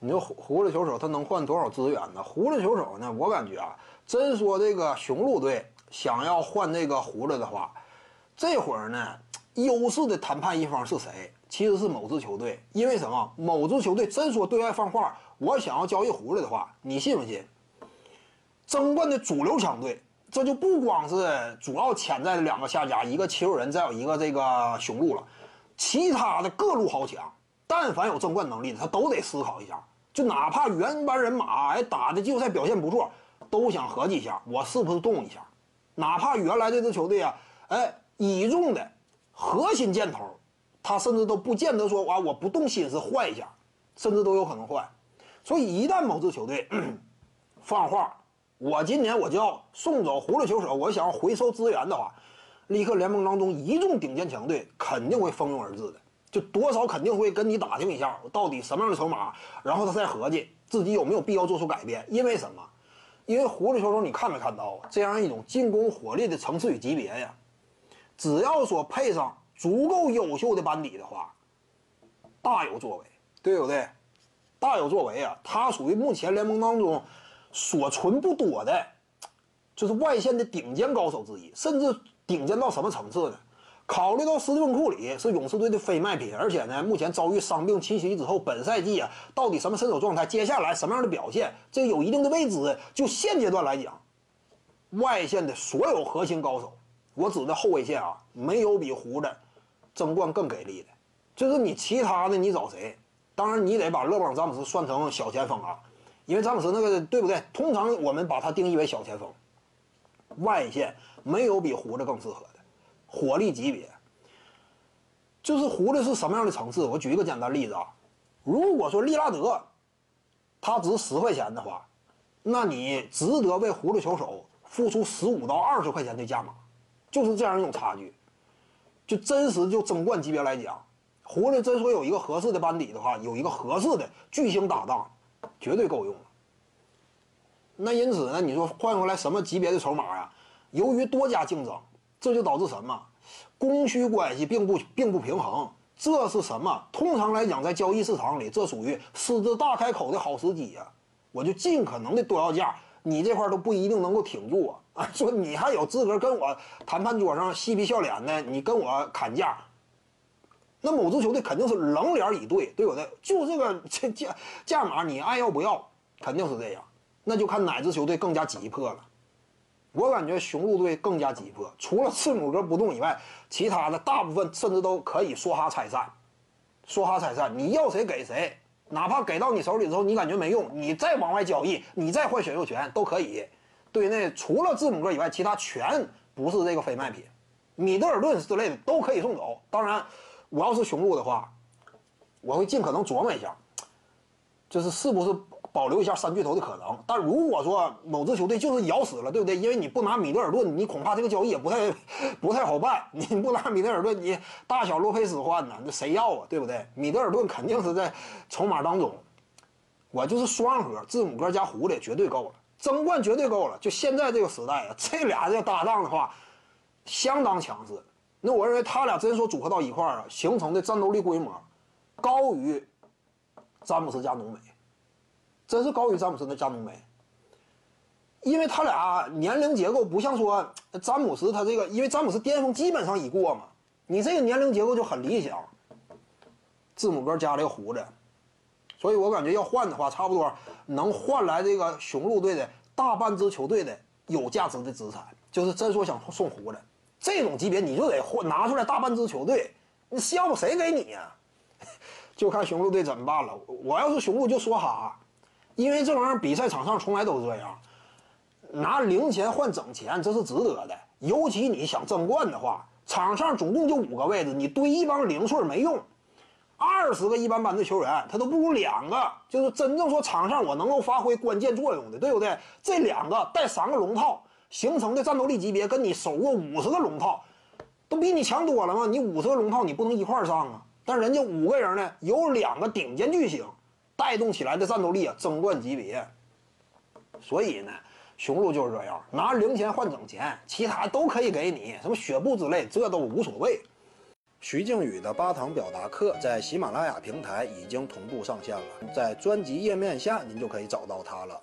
你说狐狐狸球手他能换多少资源呢？狐狸球手呢，我感觉啊，真说这个雄鹿队想要换这个狐狸的话，这会儿呢，优势的谈判一方是谁？其实是某支球队，因为什么？某支球队真说对外放话，我想要交易狐狸的话，你信不信？争冠的主流强队，这就不光是主要潜在的两个下家，一个七六人，再有一个这个雄鹿了，其他的各路豪强，但凡有争冠能力的，他都得思考一下，就哪怕原班人马，哎，打的季后赛表现不错，都想合计一下，我是不是动一下？哪怕原来这支球队啊，哎，倚重的核心箭头。他甚至都不见得说啊，我不动心思换一下，甚至都有可能换。所以一旦某支球队 放话，我今年我就要送走狐狸球手，我想要回收资源的话，立刻联盟当中一众顶尖强队肯定会蜂拥而至的，就多少肯定会跟你打听一下到底什么样的筹码，然后他再合计自己有没有必要做出改变。因为什么？因为狐狸球手你看没看到啊这样一种进攻火力的层次与级别呀？只要说配上。足够优秀的班底的话，大有作为，对不对？大有作为啊！他属于目前联盟当中所存不多的，就是外线的顶尖高手之一，甚至顶尖到什么层次呢？考虑到斯蒂芬库里是勇士队的非卖品，而且呢，目前遭遇伤病侵袭之后，本赛季啊，到底什么身手状态，接下来什么样的表现，这有一定的未知。就现阶段来讲，外线的所有核心高手，我指的后卫线啊，没有比胡的。争冠更给力的，就是你其他的你找谁？当然你得把勒布朗詹姆斯算成小前锋啊，因为詹姆斯那个对不对？通常我们把他定义为小前锋，外线没有比胡子更适合的，火力级别。就是狐狸是什么样的层次？我举一个简单例子啊，如果说利拉德他值十块钱的话，那你值得为狐狸球手付出十五到二十块钱的价码，就是这样一种差距。就真实就争冠级别来讲，狐狸真说有一个合适的班底的话，有一个合适的巨星搭档，绝对够用了。那因此呢，你说换回来什么级别的筹码呀？由于多家竞争，这就导致什么？供需关系并不并不平衡。这是什么？通常来讲，在交易市场里，这属于狮子大开口的好时机呀！我就尽可能的多要价。你这块都不一定能够挺住啊！说你还有资格跟我谈判桌上嬉皮笑脸的，你跟我砍价，那某支球队肯定是冷脸以对，对不对？就这个这价价码，你爱要不要？肯定是这样。那就看哪支球队更加急迫了。我感觉雄鹿队更加急迫，除了字母哥不动以外，其他的大部分甚至都可以说哈拆散，说哈拆散，你要谁给谁。哪怕给到你手里之后，你感觉没用，你再往外交易，你再换选秀权都可以。对那除了字母哥以外，其他全不是这个非卖品，米德尔顿之类的都可以送走。当然，我要是雄鹿的话，我会尽可能琢磨一下，就是是不是。保留一下三巨头的可能，但如果说某支球队就是咬死了，对不对？因为你不拿米德尔顿，你恐怕这个交易也不太 不太好办。你不拿米德尔顿，你大小洛佩斯换呢？那谁要啊？对不对？米德尔顿肯定是在筹码当中。我就是双核，字母哥加狐狸绝对够了，争冠绝对够了。就现在这个时代啊，这俩这搭档的话，相当强势。那我认为他俩真说组合到一块儿啊，形成的战斗力规模高于詹姆斯加浓眉。真是高于詹姆斯的加浓眉，因为他俩年龄结构不像说詹姆斯他这个，因为詹姆斯巅峰基本上已过嘛，你这个年龄结构就很理想。字母哥加了个胡子，所以我感觉要换的话，差不多能换来这个雄鹿队的大半支球队的有价值的资产。就是真说想送胡子，这种级别你就得换拿出来大半支球队，你要不谁给你呀？就看雄鹿队怎么办了。我要是雄鹿就说哈。因为这玩意儿比赛场上从来都是这样，拿零钱换整钱，这是值得的。尤其你想争冠的话，场上总共就五个位置，你堆一帮零碎没用。二十个一般般的球员，他都不如两个，就是真正说场上我能够发挥关键作用的，对不对？这两个带三个龙套形成的战斗力级别，跟你守过五十个龙套，都比你强多了吗？你五十个龙套你不能一块上啊？但人家五个人呢，有两个顶尖巨星。带动起来的战斗力啊，争冠级别。所以呢，雄鹿就是这样，拿零钱换整钱，其他都可以给你，什么血布之类，这都无所谓。徐静宇的八堂表达课在喜马拉雅平台已经同步上线了，在专辑页面下您就可以找到它了。